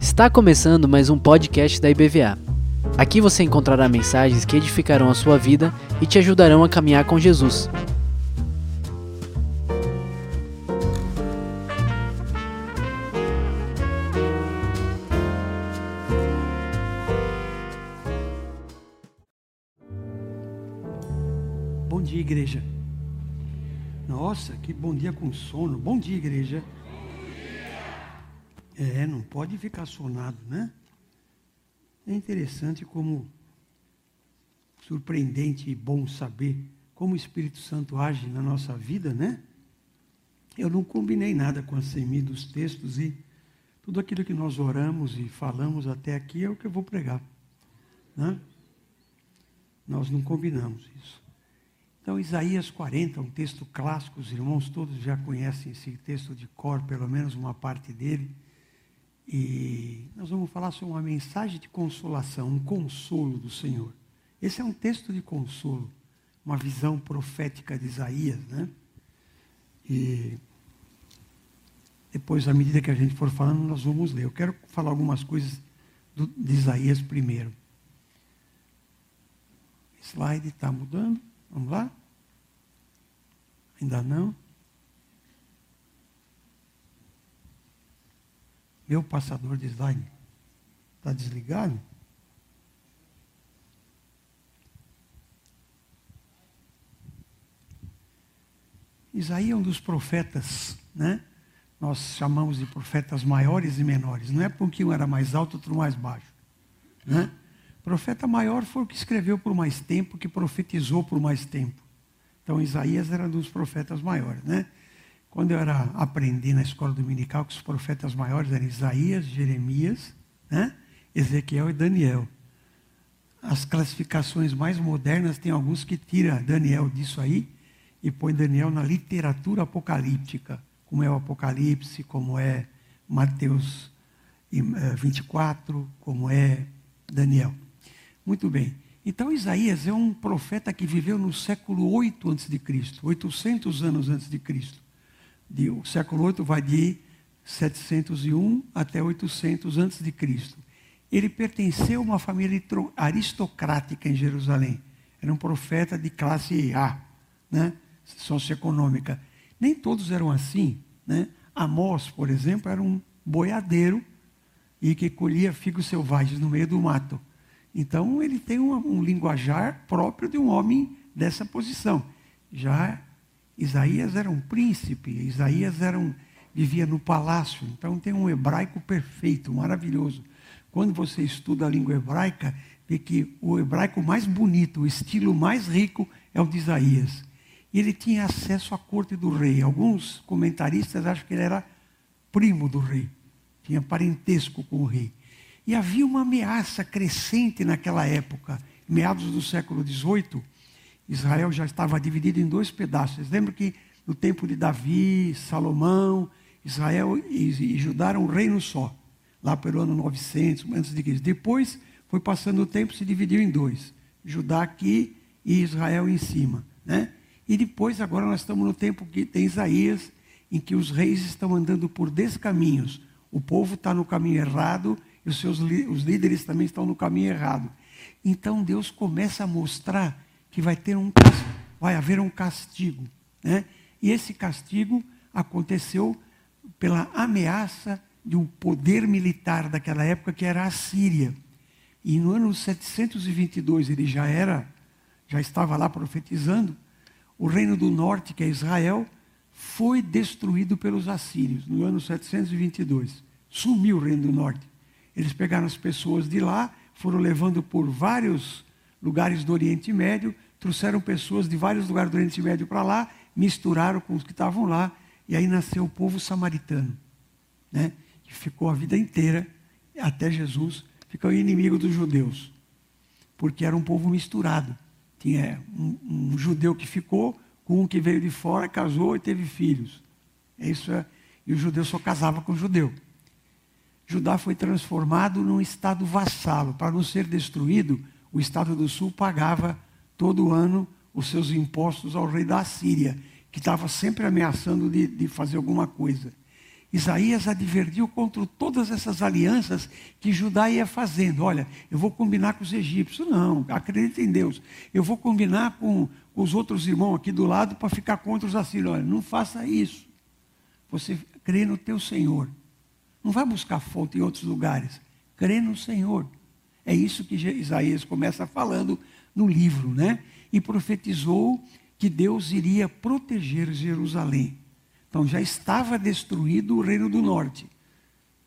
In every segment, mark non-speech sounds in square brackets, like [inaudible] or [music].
Está começando mais um podcast da IBVA. Aqui você encontrará mensagens que edificarão a sua vida e te ajudarão a caminhar com Jesus. Que bom dia com sono. Bom dia, igreja. É, não pode ficar sonado, né? É interessante como surpreendente e bom saber como o Espírito Santo age na nossa vida, né? Eu não combinei nada com a semi dos textos e tudo aquilo que nós oramos e falamos até aqui é o que eu vou pregar, né? Nós não combinamos isso. Então, Isaías 40, um texto clássico, os irmãos todos já conhecem esse texto de cor, pelo menos uma parte dele. E nós vamos falar sobre uma mensagem de consolação, um consolo do Senhor. Esse é um texto de consolo, uma visão profética de Isaías, né? E depois, à medida que a gente for falando, nós vamos ler. Eu quero falar algumas coisas do, de Isaías primeiro. Slide está mudando. Vamos lá? Ainda não? Meu passador de slide está desligado? Isaías é um dos profetas, né? Nós chamamos de profetas maiores e menores. Não é porque um era mais alto, outro mais baixo. Né? Profeta maior foi o que escreveu por mais tempo, que profetizou por mais tempo. Então Isaías era um dos profetas maiores, né? Quando eu era aprendi na escola dominical que os profetas maiores eram Isaías, Jeremias, né? Ezequiel e Daniel. As classificações mais modernas tem alguns que tira Daniel disso aí e põe Daniel na literatura apocalíptica, como é o Apocalipse, como é Mateus 24, eh, como é Daniel. Muito bem. Então Isaías é um profeta que viveu no século 8 a.C., 800 anos antes de Cristo. O século 8 vai de 701 até 800 antes de Cristo. Ele pertenceu a uma família aristocrática em Jerusalém. Era um profeta de classe A, né? socioeconômica. Nem todos eram assim. Né? Amós, por exemplo, era um boiadeiro e que colhia figos selvagens no meio do mato. Então ele tem um, um linguajar próprio de um homem dessa posição. Já Isaías era um príncipe, Isaías era um, vivia no palácio, então tem um hebraico perfeito, maravilhoso. Quando você estuda a língua hebraica, vê que o hebraico mais bonito, o estilo mais rico é o de Isaías. E ele tinha acesso à corte do rei. Alguns comentaristas acham que ele era primo do rei, tinha parentesco com o rei. E havia uma ameaça crescente naquela época, meados do século XVIII. Israel já estava dividido em dois pedaços. Lembra que no tempo de Davi, Salomão, Israel e, Judá eram um reino só, lá pelo ano 900 antes de Cristo. Depois foi passando o tempo, se dividiu em dois: Judá aqui e Israel em cima, né? E depois agora nós estamos no tempo que tem Isaías, em que os reis estão andando por descaminhos. O povo está no caminho errado e os seus os líderes também estão no caminho errado. Então Deus começa a mostrar que vai ter um vai haver um castigo, né? E esse castigo aconteceu pela ameaça de um poder militar daquela época que era a Síria. E no ano 722 ele já era, já estava lá profetizando, o reino do norte, que é Israel, foi destruído pelos assírios no ano 722. Sumiu o reino do norte. Eles pegaram as pessoas de lá, foram levando por vários lugares do Oriente Médio, trouxeram pessoas de vários lugares do Oriente Médio para lá, misturaram com os que estavam lá, e aí nasceu o povo samaritano, né? que ficou a vida inteira, até Jesus, ficou inimigo dos judeus, porque era um povo misturado. Tinha um, um judeu que ficou com um que veio de fora, casou e teve filhos. Isso é, e o judeu só casava com o judeu. Judá foi transformado num estado vassalo. Para não ser destruído, o estado do sul pagava todo ano os seus impostos ao rei da Síria, que estava sempre ameaçando de, de fazer alguma coisa. Isaías advertiu contra todas essas alianças que Judá ia fazendo. Olha, eu vou combinar com os egípcios. Não, acredita em Deus. Eu vou combinar com, com os outros irmãos aqui do lado para ficar contra os assírios. Olha, não faça isso. Você crê no teu Senhor. Não vai buscar fonte em outros lugares. Crê no Senhor. É isso que Isaías começa falando no livro, né? E profetizou que Deus iria proteger Jerusalém. Então já estava destruído o reino do norte.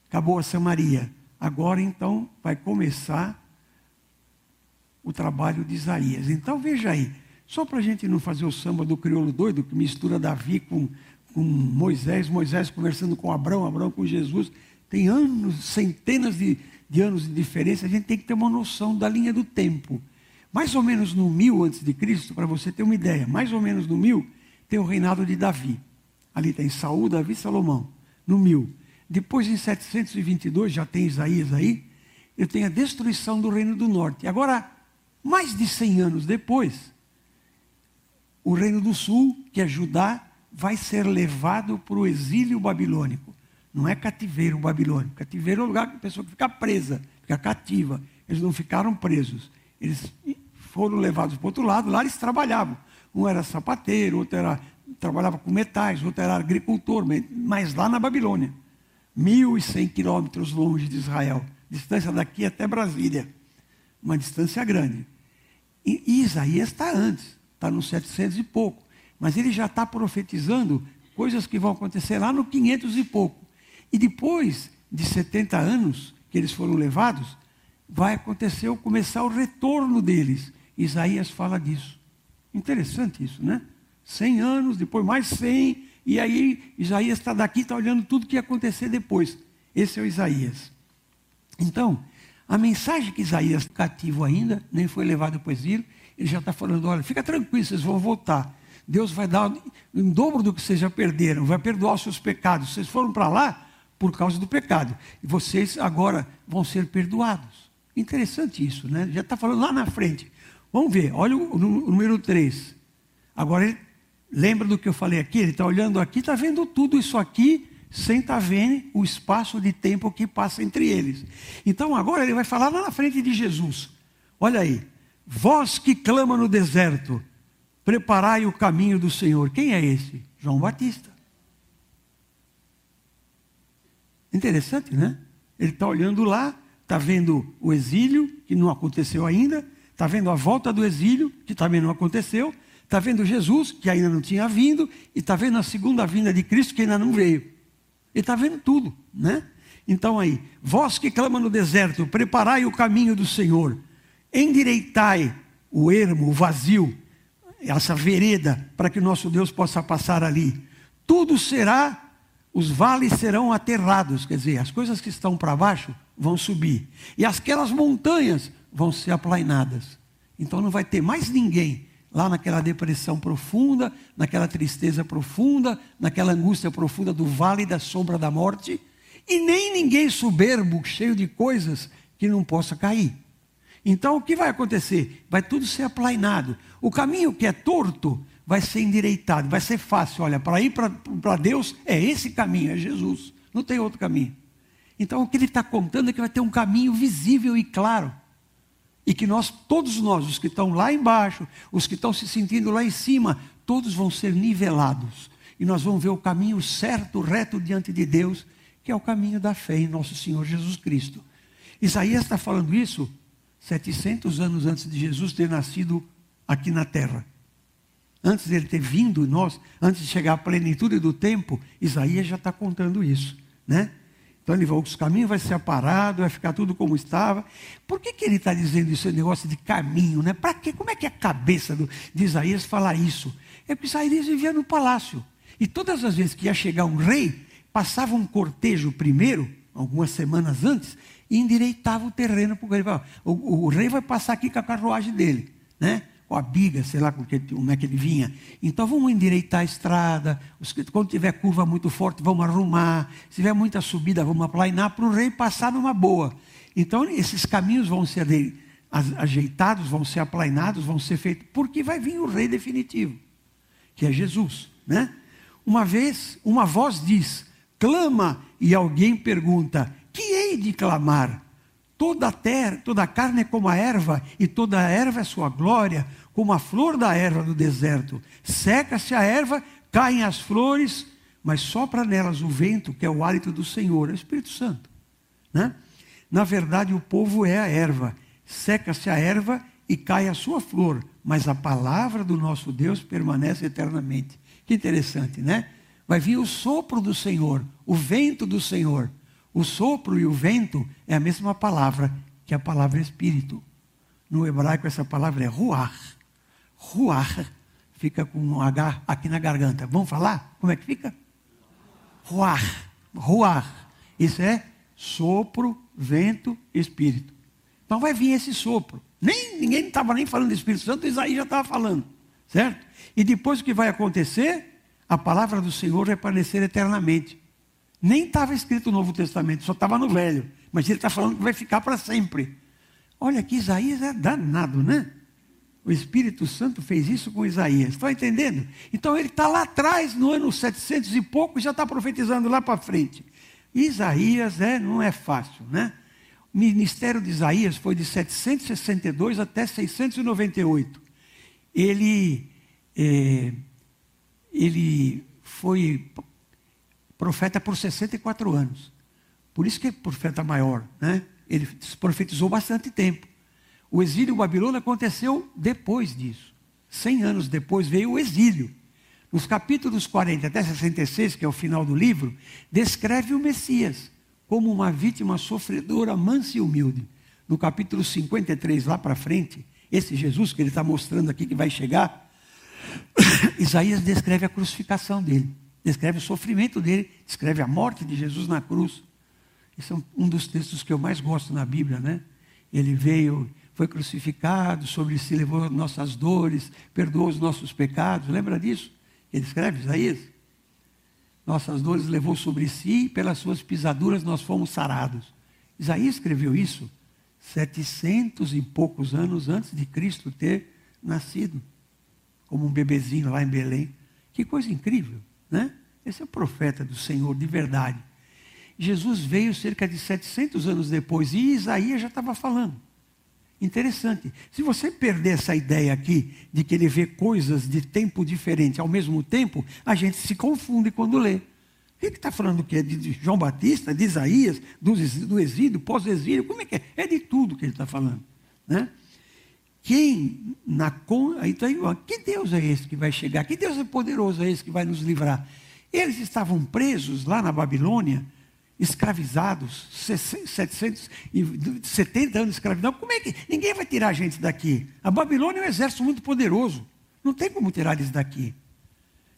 Acabou a Samaria. Agora então vai começar o trabalho de Isaías. Então veja aí, só para a gente não fazer o samba do crioulo doido, que mistura Davi com, com Moisés, Moisés conversando com Abraão, Abraão com Jesus. Tem anos, centenas de, de anos de diferença, a gente tem que ter uma noção da linha do tempo. Mais ou menos no mil antes de Cristo, para você ter uma ideia, mais ou menos no mil, tem o reinado de Davi. Ali tem Saúl, Davi Salomão, no mil. Depois, em 722, já tem Isaías aí, eu tenho a destruição do reino do norte. Agora, mais de 100 anos depois, o reino do sul, que é Judá, vai ser levado para o exílio babilônico. Não é cativeiro babilônico. Cativeiro é o lugar que a pessoa fica presa, fica cativa. Eles não ficaram presos. Eles foram levados para o outro lado, lá eles trabalhavam. Um era sapateiro, outro era trabalhava com metais, outro era agricultor, mas lá na Babilônia, 1.100 quilômetros longe de Israel, distância daqui até Brasília, uma distância grande. E Isaías está antes, está nos 700 e pouco, mas ele já está profetizando coisas que vão acontecer lá no 500 e pouco. E depois de 70 anos que eles foram levados, vai acontecer, começar o retorno deles. Isaías fala disso. Interessante isso, né? 100 anos, depois mais 100, e aí Isaías está daqui, está olhando tudo que ia acontecer depois. Esse é o Isaías. Então, a mensagem que Isaías cativo ainda, nem foi levado para o exílio, ele já está falando, olha, fica tranquilo, vocês vão voltar. Deus vai dar em dobro do que vocês já perderam, vai perdoar os seus pecados. Vocês foram para lá por causa do pecado. E vocês agora vão ser perdoados. Interessante isso, né? Já está falando lá na frente. Vamos ver, olha o número 3. Agora ele Lembra do que eu falei aqui? Ele está olhando aqui, está vendo tudo isso aqui, sem estar tá vendo o espaço de tempo que passa entre eles. Então agora ele vai falar lá na frente de Jesus. Olha aí. Vós que clama no deserto, preparai o caminho do Senhor. Quem é esse? João Batista. Interessante, né? Ele está olhando lá, está vendo o exílio, que não aconteceu ainda, está vendo a volta do exílio, que também não aconteceu, Está vendo Jesus, que ainda não tinha vindo, e está vendo a segunda vinda de Cristo, que ainda não veio. Ele está vendo tudo, né? Então aí, vós que clama no deserto, preparai o caminho do Senhor, endireitai o ermo, o vazio, essa vereda, para que o nosso Deus possa passar ali. Tudo será, os vales serão aterrados, quer dizer, as coisas que estão para baixo vão subir, e aquelas montanhas vão ser aplainadas. Então não vai ter mais ninguém lá naquela depressão profunda, naquela tristeza profunda, naquela angústia profunda do vale da sombra da morte, e nem ninguém soberbo, cheio de coisas que não possa cair. Então o que vai acontecer? Vai tudo ser aplainado. O caminho que é torto vai ser endireitado, vai ser fácil. Olha, para ir para Deus é esse caminho, é Jesus. Não tem outro caminho. Então o que ele está contando é que vai ter um caminho visível e claro. E que nós, todos nós, os que estão lá embaixo, os que estão se sentindo lá em cima, todos vão ser nivelados. E nós vamos ver o caminho certo, reto diante de Deus, que é o caminho da fé em nosso Senhor Jesus Cristo. Isaías está falando isso 700 anos antes de Jesus ter nascido aqui na terra. Antes dele ter vindo nós, antes de chegar à plenitude do tempo, Isaías já está contando isso, né? Então ele vai, os caminhos vai ser aparado, vai ficar tudo como estava. Por que, que ele está dizendo esse negócio de caminho? Né? Para quê? Como é que a cabeça do, de Isaías falar isso? É porque Isaías vivia no palácio. E todas as vezes que ia chegar um rei, passava um cortejo primeiro, algumas semanas antes, e endireitava o terreno para o rei. O, o rei vai passar aqui com a carruagem dele. Né? com a biga, sei lá como é que ele vinha. Então vamos endireitar a estrada, quando tiver curva muito forte, vamos arrumar, se tiver muita subida, vamos aplainar para o rei passar numa boa. Então esses caminhos vão ser ajeitados, vão ser aplainados, vão ser feitos, porque vai vir o rei definitivo, que é Jesus. né? Uma vez, uma voz diz: clama, e alguém pergunta: que hei de clamar? Toda a terra, toda a carne é como a erva, e toda a erva é sua glória, como a flor da erva do deserto. Seca-se a erva, caem as flores, mas sopra nelas o vento, que é o hálito do Senhor, é o Espírito Santo. Né? Na verdade, o povo é a erva. Seca-se a erva e cai a sua flor, mas a palavra do nosso Deus permanece eternamente. Que interessante, né? Vai vir o sopro do Senhor, o vento do Senhor. O sopro e o vento é a mesma palavra que a palavra espírito. No hebraico, essa palavra é ruach. Ruach fica com um H aqui na garganta. Vamos falar? Como é que fica? Ruach. Ruach. Isso é sopro, vento, espírito. Então vai vir esse sopro. Nem, ninguém estava nem falando do Espírito Santo, Isaías já estava falando. Certo? E depois o que vai acontecer? A palavra do Senhor vai permanecer eternamente. Nem estava escrito no Novo Testamento, só estava no Velho. Mas ele está falando que vai ficar para sempre. Olha que Isaías é danado, né? O Espírito Santo fez isso com Isaías. Estão entendendo? Então ele está lá atrás, no ano 700 e pouco, e já está profetizando lá para frente. Isaías é, não é fácil, né? O ministério de Isaías foi de 762 até 698. Ele, é, ele foi profeta por 64 anos. Por isso que é profeta maior, né? Ele profetizou bastante tempo. O exílio babilônico aconteceu depois disso. Cem anos depois veio o exílio. Nos capítulos 40 até 66, que é o final do livro, descreve o Messias como uma vítima sofredora, mansa e humilde. No capítulo 53, lá para frente, esse Jesus que ele está mostrando aqui que vai chegar, [coughs] Isaías descreve a crucificação dele descreve o sofrimento dele, descreve a morte de Jesus na cruz. Esse é um dos textos que eu mais gosto na Bíblia, né? Ele veio, foi crucificado, sobre si levou nossas dores, perdoou os nossos pecados. Lembra disso? Ele escreve, Isaías. Nossas dores levou sobre si, e pelas suas pisaduras nós fomos sarados. Isaías escreveu isso setecentos e poucos anos antes de Cristo ter nascido, como um bebezinho lá em Belém. Que coisa incrível. Né? Esse é o profeta do Senhor de verdade. Jesus veio cerca de 700 anos depois e Isaías já estava falando. Interessante. Se você perder essa ideia aqui de que ele vê coisas de tempo diferente ao mesmo tempo, a gente se confunde quando lê. O que está falando que é de João Batista, de Isaías, do exílio, pós-exílio? Como é que é? É de tudo que ele está falando. Né? Quem na então, que Deus é esse que vai chegar? Que Deus é poderoso é esse que vai nos livrar? Eles estavam presos lá na Babilônia, escravizados, 770 anos de escravidão. Como é que ninguém vai tirar a gente daqui? A Babilônia é um exército muito poderoso. Não tem como tirar eles daqui.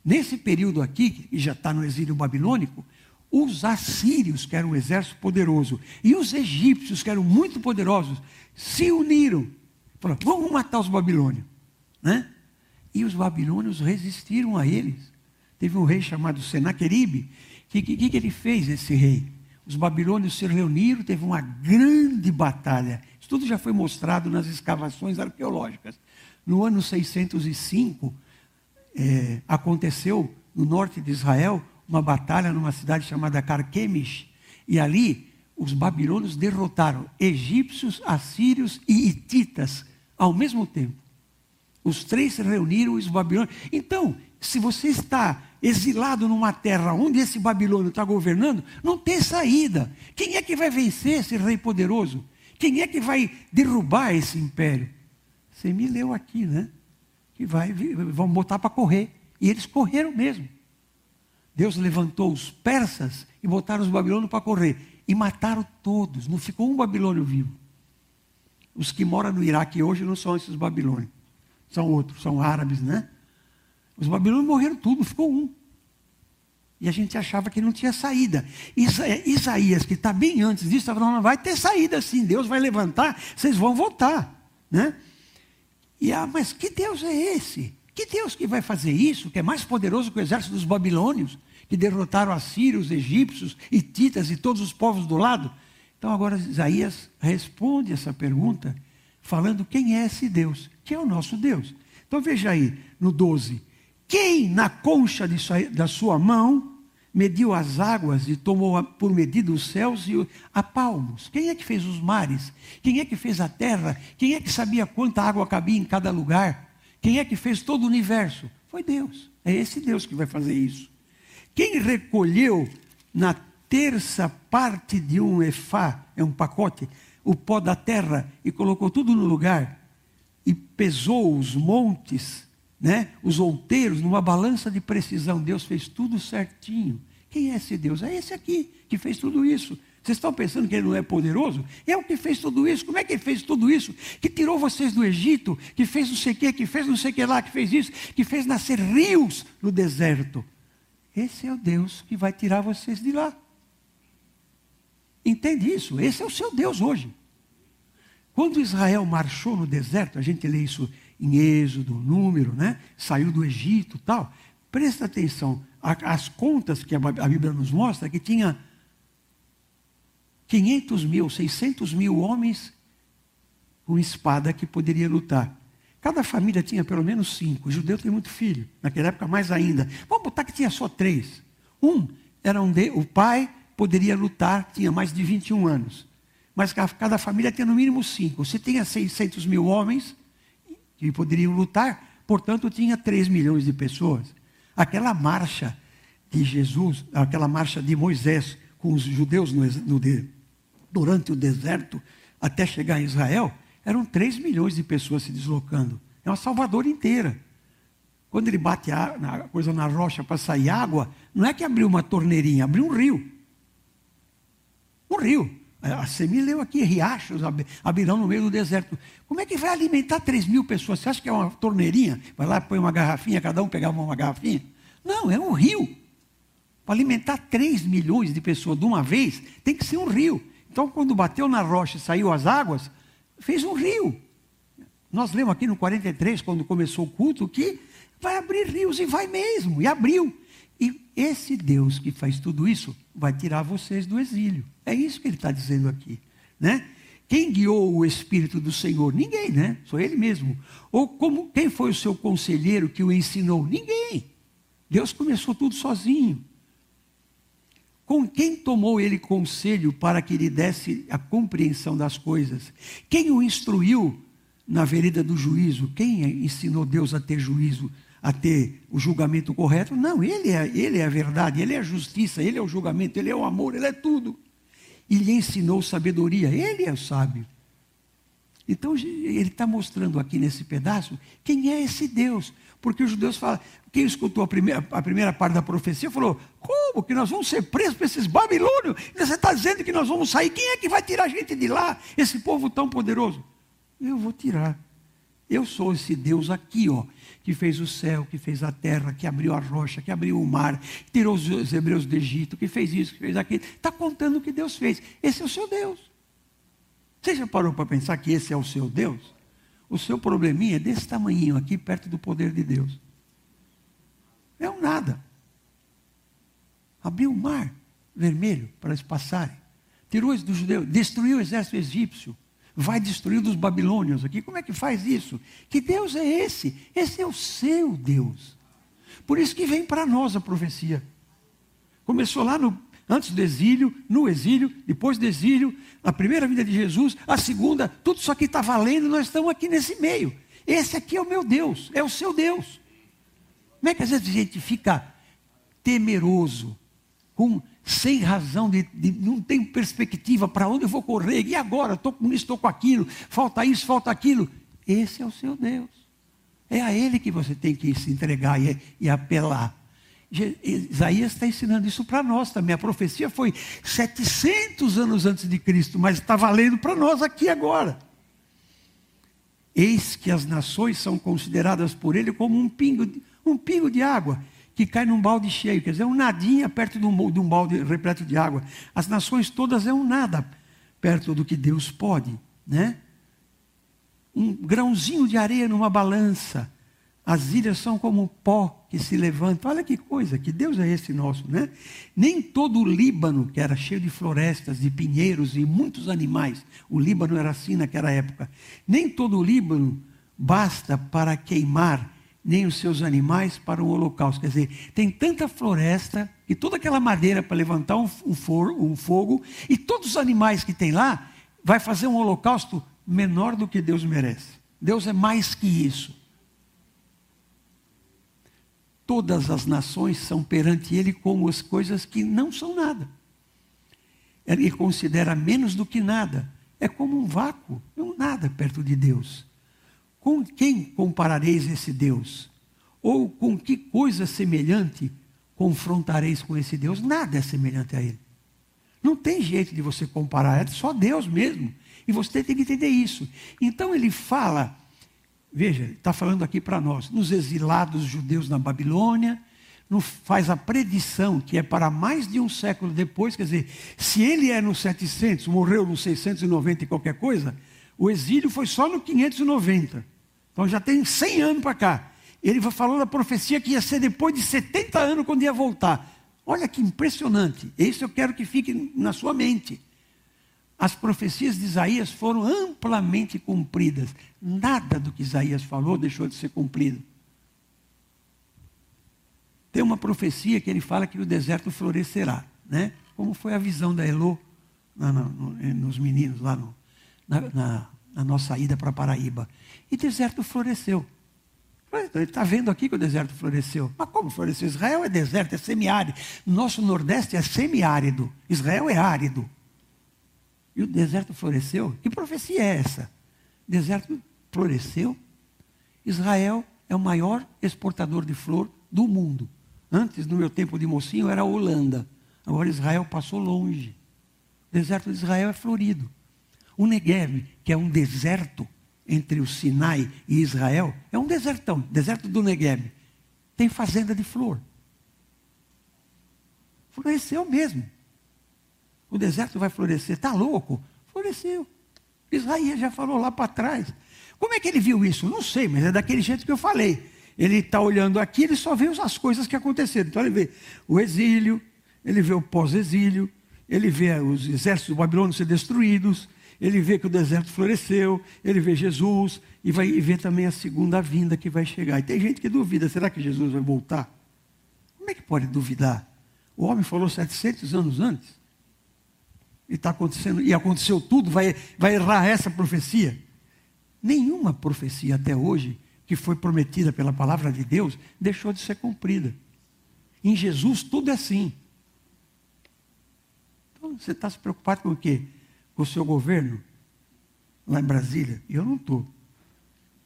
Nesse período aqui, que já está no exílio babilônico, os assírios, que eram um exército poderoso, e os egípcios, que eram muito poderosos, se uniram Falou, vamos matar os babilônios. Né? E os babilônios resistiram a eles. Teve um rei chamado Senaqueribe. O que, que, que ele fez, esse rei? Os babilônios se reuniram, teve uma grande batalha. Isso tudo já foi mostrado nas escavações arqueológicas. No ano 605, é, aconteceu no norte de Israel uma batalha numa cidade chamada Carquemis. E ali os babilônios derrotaram egípcios, assírios e hititas ao mesmo tempo. Os três se reuniram, os babilônios. Então, se você está exilado numa terra onde esse babilônio está governando, não tem saída. Quem é que vai vencer esse rei poderoso? Quem é que vai derrubar esse império? Você me leu aqui, né? Que vai, vão botar para correr. E eles correram mesmo. Deus levantou os persas e botaram os babilônios para correr. E mataram todos. Não ficou um babilônio vivo. Os que moram no Iraque hoje não são esses babilônios. São outros, são árabes, né? Os babilônios morreram tudo, ficou um. E a gente achava que não tinha saída. Isaías, que está bem antes disso, estava falando, vai ter saída sim, Deus vai levantar, vocês vão voltar. Né? E ah, mas que Deus é esse? Que Deus que vai fazer isso, que é mais poderoso que o exército dos babilônios, que derrotaram os sírios, os egípcios, hititas e todos os povos do lado? Então agora Isaías responde essa pergunta falando quem é esse Deus, que é o nosso Deus. Então veja aí, no 12, Quem na concha sua, da sua mão mediu as águas e tomou por medida os céus e a palmos? Quem é que fez os mares? Quem é que fez a terra? Quem é que sabia quanta água cabia em cada lugar? Quem é que fez todo o universo? Foi Deus. É esse Deus que vai fazer isso. Quem recolheu na terça parte de um efá, é um pacote, o pó da terra e colocou tudo no lugar e pesou os montes né, os outeiros numa balança de precisão. Deus fez tudo certinho. Quem é esse Deus? É esse aqui que fez tudo isso. Vocês estão pensando que ele não é poderoso? É o que fez tudo isso. Como é que ele fez tudo isso? Que tirou vocês do Egito, que fez não sei o que, que fez não sei o que lá, que fez isso, que fez nascer rios no deserto. Esse é o Deus que vai tirar vocês de lá. Entende isso? Esse é o seu Deus hoje. Quando Israel marchou no deserto, a gente lê isso em Êxodo, número, né? Saiu do Egito tal. Presta atenção, as contas que a Bíblia nos mostra que tinha 500 mil, 600 mil homens com espada que poderia lutar. Cada família tinha pelo menos cinco. O judeu tem muito filho, naquela época mais ainda. Vamos botar que tinha só três. Um era um de, o pai poderia lutar, tinha mais de 21 anos. Mas cada família tinha no mínimo cinco. Você tinha 600 mil homens, que poderiam lutar, portanto, tinha 3 milhões de pessoas. Aquela marcha de Jesus, aquela marcha de Moisés com os judeus no, no, durante o deserto, até chegar em Israel, eram 3 milhões de pessoas se deslocando. É uma Salvador inteira. Quando ele bate a, a coisa na rocha para sair água, não é que abriu uma torneirinha, abriu um rio. Um rio. A Semi leu aqui, riachos abrirão no meio do deserto. Como é que vai alimentar 3 mil pessoas? Você acha que é uma torneirinha? Vai lá, põe uma garrafinha, cada um pegava uma garrafinha? Não, é um rio. Para alimentar 3 milhões de pessoas de uma vez, tem que ser um rio. Então, quando bateu na rocha e saiu as águas, fez um rio. Nós lemos aqui no 43, quando começou o culto, que vai abrir rios, e vai mesmo, e abriu. Esse Deus que faz tudo isso vai tirar vocês do exílio. É isso que ele está dizendo aqui. Né? Quem guiou o Espírito do Senhor? Ninguém, né? Só ele mesmo. Ou como, quem foi o seu conselheiro que o ensinou? Ninguém. Deus começou tudo sozinho. Com quem tomou ele conselho para que lhe desse a compreensão das coisas? Quem o instruiu na vereda do juízo? Quem ensinou Deus a ter juízo? A ter o julgamento correto. Não, ele é, ele é a verdade, ele é a justiça, ele é o julgamento, ele é o amor, ele é tudo. E lhe ensinou sabedoria, ele é o sábio. Então ele está mostrando aqui nesse pedaço quem é esse Deus. Porque os judeus falam, quem escutou a primeira, a primeira parte da profecia falou: como que nós vamos ser presos por esses babilônios? Você está dizendo que nós vamos sair? Quem é que vai tirar a gente de lá? Esse povo tão poderoso? Eu vou tirar. Eu sou esse Deus aqui, ó, que fez o céu, que fez a terra, que abriu a rocha, que abriu o mar, que tirou os hebreus do Egito, que fez isso, que fez aquilo. Está contando o que Deus fez. Esse é o seu Deus. Você já parou para pensar que esse é o seu Deus? O seu probleminha é desse tamanho aqui, perto do poder de Deus. É um nada. Abriu o mar vermelho para eles passarem. Tirou os dos judeus, destruiu o exército egípcio vai destruir os babilônios aqui. Como é que faz isso? Que Deus é esse? Esse é o seu Deus. Por isso que vem para nós a profecia. Começou lá no, antes do exílio, no exílio, depois do exílio, na primeira vida de Jesus, a segunda, tudo isso aqui está valendo, nós estamos aqui nesse meio. Esse aqui é o meu Deus, é o seu Deus. Como é que às vezes a gente fica temeroso, com sem razão, de, de não tem perspectiva para onde eu vou correr, e agora? Estou com isso, estou com aquilo, falta isso, falta aquilo. Esse é o seu Deus. É a Ele que você tem que se entregar e, e apelar. Isaías está ensinando isso para nós também. A profecia foi 700 anos antes de Cristo, mas está valendo para nós aqui agora. Eis que as nações são consideradas por ele como um pingo, um pingo de água que cai num balde cheio, quer dizer, um nadinha perto de um, de um balde repleto de água. As nações todas é um nada perto do que Deus pode, né? Um grãozinho de areia numa balança. As ilhas são como pó que se levanta. Olha que coisa, que Deus é esse nosso, né? Nem todo o Líbano, que era cheio de florestas, de pinheiros e muitos animais, o Líbano era assim naquela época. Nem todo o Líbano basta para queimar nem os seus animais para o holocausto. Quer dizer, tem tanta floresta e toda aquela madeira para levantar um, um, for, um fogo, e todos os animais que tem lá, vai fazer um holocausto menor do que Deus merece. Deus é mais que isso. Todas as nações são perante Ele como as coisas que não são nada. Ele considera menos do que nada. É como um vácuo, é um nada perto de Deus. Com quem comparareis esse Deus? Ou com que coisa semelhante confrontareis com esse Deus? Nada é semelhante a Ele. Não tem jeito de você comparar, é só Deus mesmo. E você tem que entender isso. Então ele fala, veja, está falando aqui para nós, nos exilados judeus na Babilônia, faz a predição que é para mais de um século depois, quer dizer, se ele é no 700, morreu no 690 e qualquer coisa, o exílio foi só no 590. Então já tem 100 anos para cá. Ele falou da profecia que ia ser depois de 70 anos quando ia voltar. Olha que impressionante. Isso eu quero que fique na sua mente. As profecias de Isaías foram amplamente cumpridas. Nada do que Isaías falou deixou de ser cumprido. Tem uma profecia que ele fala que o deserto florescerá, né? Como foi a visão da Elô nos meninos lá no, na, na nossa ida para Paraíba. E deserto floresceu. Ele está vendo aqui que o deserto floresceu. Mas como floresceu? Israel é deserto, é semiárido. Nosso Nordeste é semiárido. Israel é árido. E o deserto floresceu? Que profecia é essa? O deserto floresceu. Israel é o maior exportador de flor do mundo. Antes, no meu tempo de mocinho, era a Holanda. Agora Israel passou longe. O deserto de Israel é florido. O Negev, que é um deserto entre o Sinai e Israel, é um desertão, deserto do Negev. Tem fazenda de flor. Floresceu mesmo. O deserto vai florescer. Está louco? Floresceu. Israel já falou lá para trás. Como é que ele viu isso? Não sei, mas é daquele jeito que eu falei. Ele está olhando aqui, ele só vê as coisas que aconteceram. Então ele vê o exílio, ele vê o pós-exílio, ele vê os exércitos do Babilônio ser destruídos, ele vê que o deserto floresceu, ele vê Jesus e vai ver também a segunda vinda que vai chegar. E tem gente que duvida: será que Jesus vai voltar? Como é que pode duvidar? O homem falou 700 anos antes. E está acontecendo, e aconteceu tudo, vai, vai errar essa profecia. Nenhuma profecia até hoje que foi prometida pela palavra de Deus deixou de ser cumprida. Em Jesus tudo é assim. Então você está se preocupado com o quê? O seu governo lá em Brasília? E eu não estou.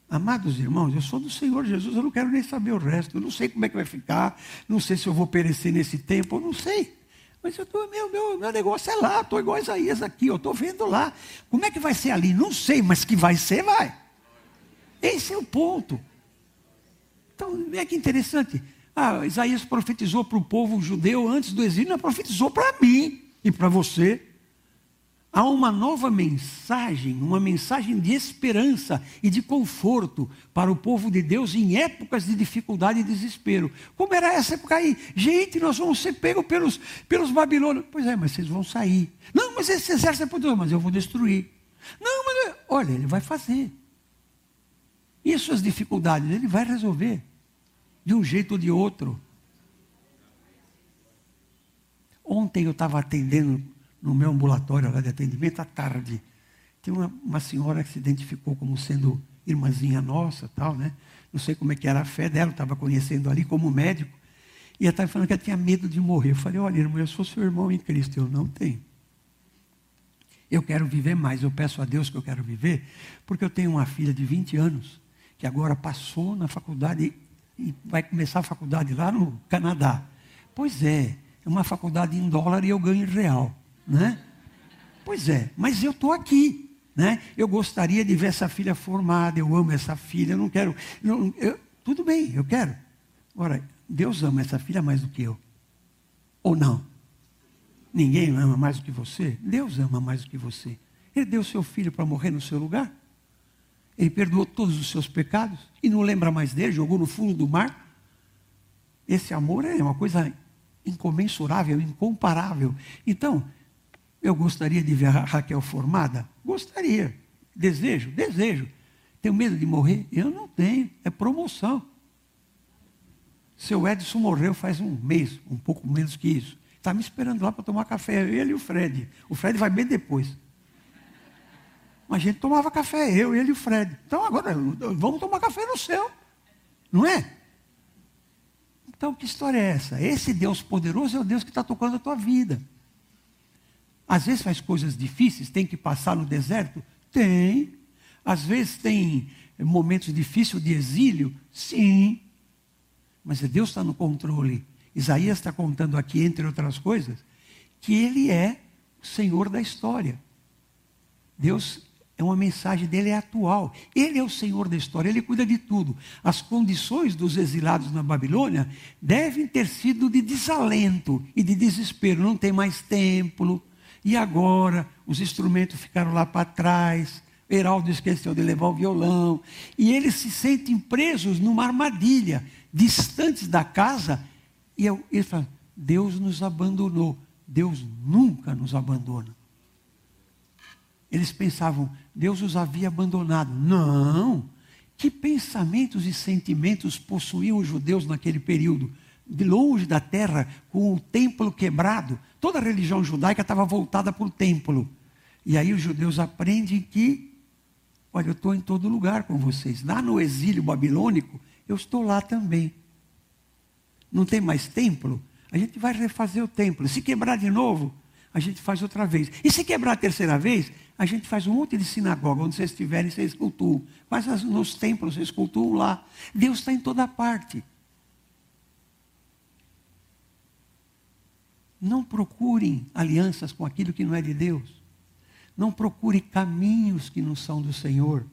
Amados irmãos, eu sou do Senhor Jesus, eu não quero nem saber o resto, eu não sei como é que vai ficar, não sei se eu vou perecer nesse tempo, eu não sei. Mas eu tô, meu, meu, meu negócio é lá, estou igual a Isaías aqui, eu estou vendo lá. Como é que vai ser ali? Não sei, mas que vai ser, vai. Esse é o ponto. Então, é que interessante. Ah, Isaías profetizou para o povo judeu antes do exílio, não profetizou para mim e para você há uma nova mensagem, uma mensagem de esperança e de conforto para o povo de Deus em épocas de dificuldade e desespero. Como era essa época aí? Gente, nós vamos ser pegos pelos, pelos babilônios. Pois é, mas vocês vão sair. Não, mas esse exército é poderoso, mas eu vou destruir. Não, mas olha, ele vai fazer. E as suas dificuldades, ele vai resolver. De um jeito ou de outro. Ontem eu estava atendendo no meu ambulatório lá de atendimento à tarde. Tem uma, uma senhora que se identificou como sendo irmãzinha nossa, tal, né? Não sei como é que era a fé dela, estava conhecendo ali como médico. E ela estava falando que ela tinha medo de morrer. Eu falei, olha, irmão, eu sou seu irmão em Cristo. Eu não tenho. Eu quero viver mais. Eu peço a Deus que eu quero viver, porque eu tenho uma filha de 20 anos, que agora passou na faculdade e vai começar a faculdade lá no Canadá. Pois é, é uma faculdade em dólar e eu ganho em real né? Pois é, mas eu estou aqui, né? Eu gostaria de ver essa filha formada, eu amo essa filha, eu não quero, não, eu, tudo bem, eu quero. Agora, Deus ama essa filha mais do que eu, ou não? Ninguém ama mais do que você? Deus ama mais do que você. Ele deu seu filho para morrer no seu lugar. Ele perdoou todos os seus pecados e não lembra mais dele, jogou no fundo do mar. Esse amor é uma coisa incomensurável, incomparável. Então, eu gostaria de ver a Raquel formada? Gostaria. Desejo? Desejo. Tenho medo de morrer? Eu não tenho. É promoção. Seu Edson morreu faz um mês, um pouco menos que isso. Está me esperando lá para tomar café, ele e o Fred. O Fred vai bem depois. Mas a gente tomava café, eu, ele e o Fred. Então agora, vamos tomar café no céu. Não é? Então, que história é essa? Esse Deus poderoso é o Deus que está tocando a tua vida. Às vezes faz coisas difíceis, tem que passar no deserto? Tem. Às vezes tem momentos difíceis de exílio? Sim. Mas Deus está no controle. Isaías está contando aqui, entre outras coisas, que Ele é o Senhor da história. Deus é uma mensagem dele é atual. Ele é o Senhor da história, ele cuida de tudo. As condições dos exilados na Babilônia devem ter sido de desalento e de desespero. Não tem mais templo. E agora os instrumentos ficaram lá para trás. Heraldo esqueceu de levar o violão. E eles se sentem presos numa armadilha, distantes da casa e eu, ele fala: Deus nos abandonou. Deus nunca nos abandona. Eles pensavam, Deus os havia abandonado. Não! Que pensamentos e sentimentos possuíam os judeus naquele período? De longe da terra, com o templo quebrado. Toda a religião judaica estava voltada para o templo. E aí os judeus aprendem que, olha, eu estou em todo lugar com vocês. Lá no exílio babilônico, eu estou lá também não tem mais templo, a gente vai refazer o templo. Se quebrar de novo, a gente faz outra vez. E se quebrar a terceira vez, a gente faz um monte de sinagoga, onde vocês estiverem, vocês cultuam. Faz nos templos, vocês cultuam lá. Deus está em toda parte. Não procurem alianças com aquilo que não é de Deus. Não procure caminhos que não são do Senhor.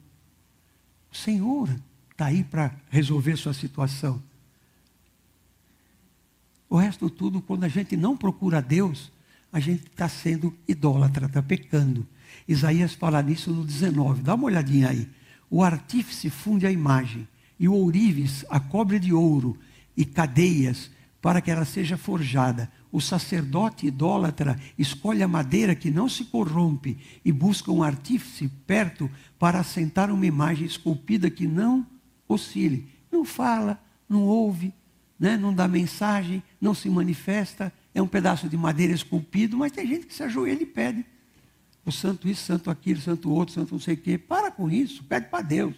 O Senhor está aí para resolver sua situação. O resto tudo, quando a gente não procura Deus, a gente está sendo idólatra, está pecando. Isaías fala nisso no 19, dá uma olhadinha aí. O artífice funde a imagem, e o ourives a cobre de ouro e cadeias para que ela seja forjada. O sacerdote idólatra escolhe a madeira que não se corrompe e busca um artífice perto para assentar uma imagem esculpida que não oscile. Não fala, não ouve, né? não dá mensagem, não se manifesta, é um pedaço de madeira esculpido, mas tem gente que se ajoelha e pede. O santo isso, santo aquilo, santo outro, santo não sei o quê. Para com isso, pede para Deus.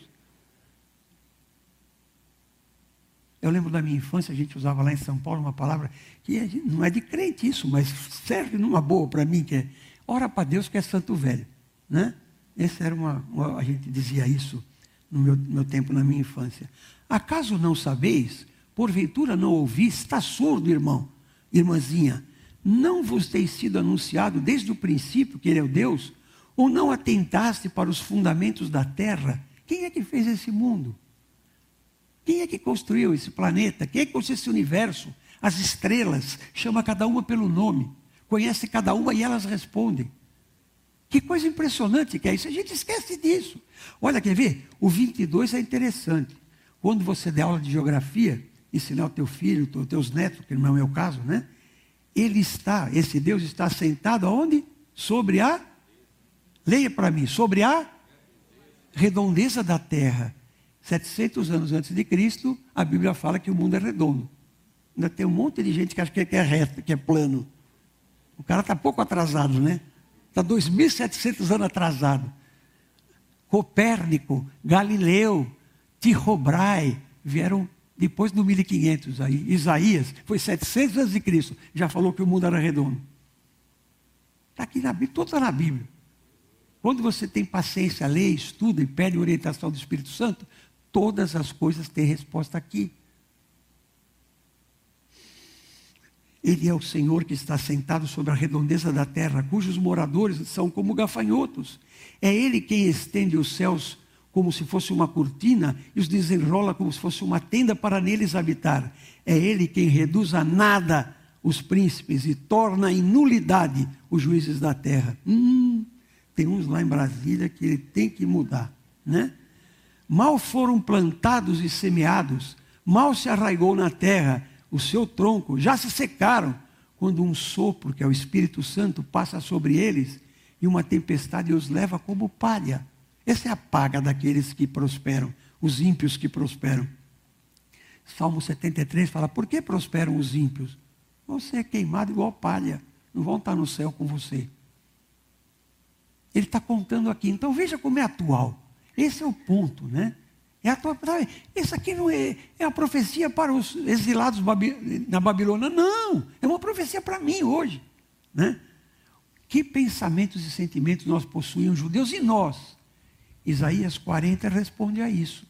Eu lembro da minha infância, a gente usava lá em São Paulo uma palavra que não é de crente isso, mas serve numa boa para mim, que é ora para Deus que é santo velho. Né? Esse era uma, uma, a gente dizia isso no meu, meu tempo, na minha infância. Acaso não sabeis Porventura não ouvi, está surdo, irmão, irmãzinha. Não vos tem sido anunciado desde o princípio que Ele é o Deus? Ou não atentaste para os fundamentos da terra? Quem é que fez esse mundo? Quem é que construiu esse planeta? Quem é que construiu esse universo? As estrelas, chama cada uma pelo nome, conhece cada uma e elas respondem. Que coisa impressionante que é isso. A gente esquece disso. Olha, quer ver? O 22 é interessante. Quando você der aula de geografia, ensinar o teu filho, os teus netos, que não é o meu caso, né? Ele está, esse Deus está sentado aonde? Sobre a, leia para mim, sobre a redondeza da terra. 700 anos antes de Cristo, a Bíblia fala que o mundo é redondo. Ainda tem um monte de gente que acha que é reto, que é plano. O cara está pouco atrasado, né? Está 2.700 anos atrasado. Copérnico, Galileu, Tycho Brahe vieram depois do 1500, aí, Isaías, foi 700 anos de Cristo, já falou que o mundo era redondo. Está aqui na Bíblia, tudo está na Bíblia. Quando você tem paciência, lê, estuda e pede orientação do Espírito Santo, todas as coisas têm resposta aqui. Ele é o Senhor que está sentado sobre a redondeza da terra, cujos moradores são como gafanhotos. É Ele quem estende os céus como se fosse uma cortina e os desenrola como se fosse uma tenda para neles habitar. É Ele quem reduz a nada os príncipes e torna em nulidade os juízes da terra. Hum, tem uns lá em Brasília que ele tem que mudar, né? Mal foram plantados e semeados, mal se arraigou na terra o seu tronco, já se secaram, quando um sopro, que é o Espírito Santo, passa sobre eles e uma tempestade os leva como palha. Essa é a paga daqueles que prosperam, os ímpios que prosperam. Salmo 73 fala: Por que prosperam os ímpios? Vão ser queimados igual palha. Não vão estar no céu com você. Ele está contando aqui. Então veja como é atual. Esse é o ponto, né? É atual. Isso aqui não é, é a profecia para os exilados na Babilônia. Não, é uma profecia para mim hoje. Né? Que pensamentos e sentimentos nós possuímos, judeus, e nós? Isaías 40 responde a isso.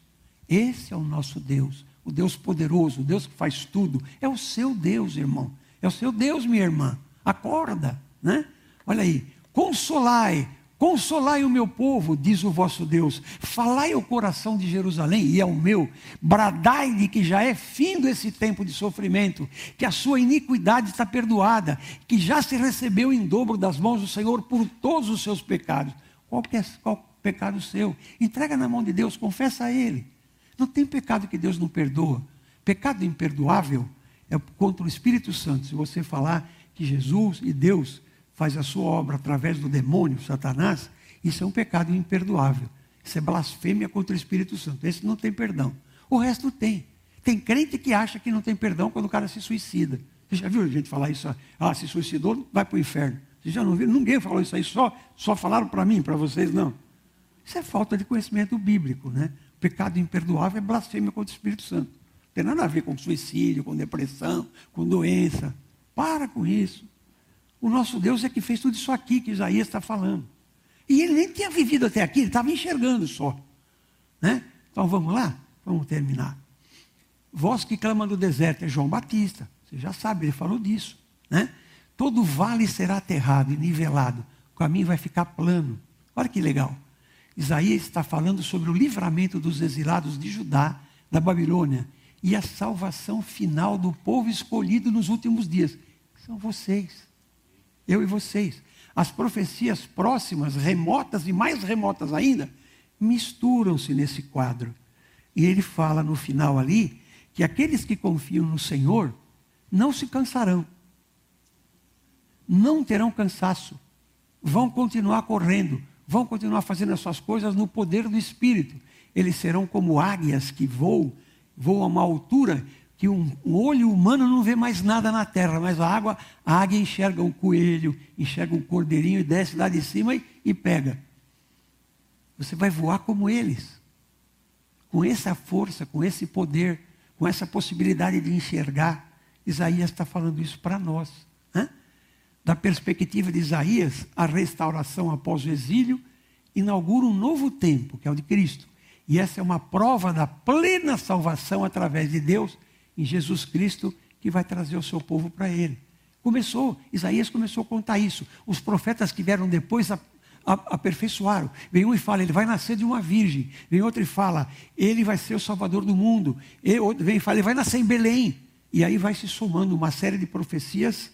Esse é o nosso Deus, o Deus poderoso, o Deus que faz tudo. É o seu Deus, irmão. É o seu Deus, minha irmã. Acorda, né? Olha aí. Consolai, consolai o meu povo, diz o vosso Deus. Falai ao coração de Jerusalém e ao meu. Bradai-lhe que já é findo esse tempo de sofrimento, que a sua iniquidade está perdoada, que já se recebeu em dobro das mãos do Senhor por todos os seus pecados. É, qual pecado seu? Entrega na mão de Deus, confessa a Ele. Não tem pecado que Deus não perdoa. Pecado imperdoável é contra o Espírito Santo. Se você falar que Jesus e Deus faz a sua obra através do demônio, Satanás, isso é um pecado imperdoável. Isso é blasfêmia contra o Espírito Santo. Esse não tem perdão. O resto tem. Tem crente que acha que não tem perdão quando o cara se suicida. Você já viu a gente falar isso? Ah, se suicidou, vai para o inferno. Você já não viu? Ninguém falou isso aí, só, só falaram para mim, para vocês, não. Isso é falta de conhecimento bíblico, né? Pecado imperdoável é blasfêmia contra o Espírito Santo. Não tem nada a ver com suicídio, com depressão, com doença. Para com isso. O nosso Deus é que fez tudo isso aqui que Isaías está falando. E ele nem tinha vivido até aqui, ele estava enxergando só. Né? Então vamos lá? Vamos terminar. Voz que clama no deserto é João Batista. Você já sabe, ele falou disso. Né? Todo vale será aterrado e nivelado. O caminho vai ficar plano. Olha que legal. Isaías está falando sobre o livramento dos exilados de Judá, da Babilônia, e a salvação final do povo escolhido nos últimos dias. São vocês, eu e vocês. As profecias próximas, remotas e mais remotas ainda, misturam-se nesse quadro. E ele fala no final ali que aqueles que confiam no Senhor não se cansarão, não terão cansaço, vão continuar correndo, vão continuar fazendo as suas coisas no poder do Espírito. Eles serão como águias que voam, voam a uma altura que um, um, olho humano não vê mais nada na terra, mas a água, a águia enxerga um coelho, enxerga um cordeirinho e desce lá de cima e, e pega. Você vai voar como eles. Com essa força, com esse poder, com essa possibilidade de enxergar. Isaías está falando isso para nós da perspectiva de Isaías, a restauração após o exílio inaugura um novo tempo, que é o de Cristo. E essa é uma prova da plena salvação através de Deus em Jesus Cristo, que vai trazer o seu povo para Ele. Começou, Isaías começou a contar isso. Os profetas que vieram depois a, a, aperfeiçoaram. Vem um e fala, ele vai nascer de uma virgem. Vem outro e fala, ele vai ser o salvador do mundo. E outro vem e fala, ele vai nascer em Belém. E aí vai se somando uma série de profecias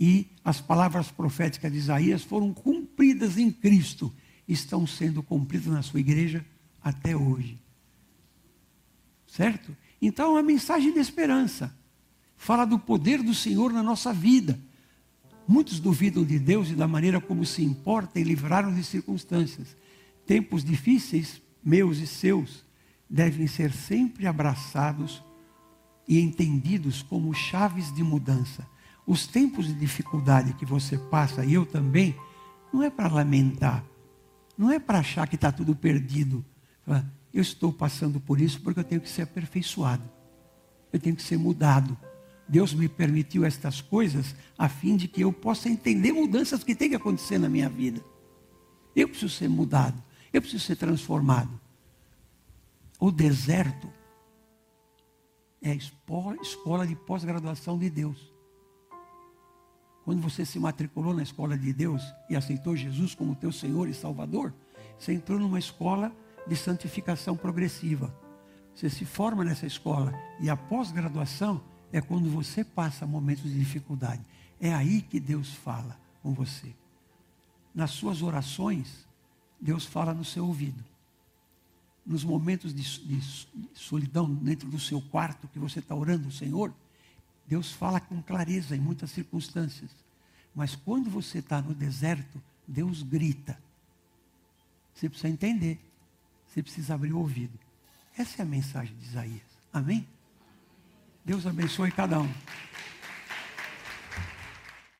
e as palavras proféticas de Isaías foram cumpridas em Cristo, estão sendo cumpridas na sua igreja até hoje. Certo? Então é uma mensagem de esperança. Fala do poder do Senhor na nossa vida. Muitos duvidam de Deus e da maneira como se importa e livraram de circunstâncias. Tempos difíceis, meus e seus, devem ser sempre abraçados e entendidos como chaves de mudança os tempos de dificuldade que você passa, e eu também, não é para lamentar, não é para achar que está tudo perdido. Eu estou passando por isso porque eu tenho que ser aperfeiçoado, eu tenho que ser mudado. Deus me permitiu estas coisas a fim de que eu possa entender mudanças que têm que acontecer na minha vida. Eu preciso ser mudado, eu preciso ser transformado. O deserto é a escola de pós-graduação de Deus. Quando você se matriculou na escola de Deus e aceitou Jesus como teu Senhor e Salvador, você entrou numa escola de santificação progressiva. Você se forma nessa escola e a pós-graduação é quando você passa momentos de dificuldade. É aí que Deus fala com você. Nas suas orações, Deus fala no seu ouvido. Nos momentos de, de solidão dentro do seu quarto que você está orando o Senhor, Deus fala com clareza em muitas circunstâncias. Mas quando você está no deserto, Deus grita. Você precisa entender. Você precisa abrir o ouvido. Essa é a mensagem de Isaías. Amém? Deus abençoe cada um.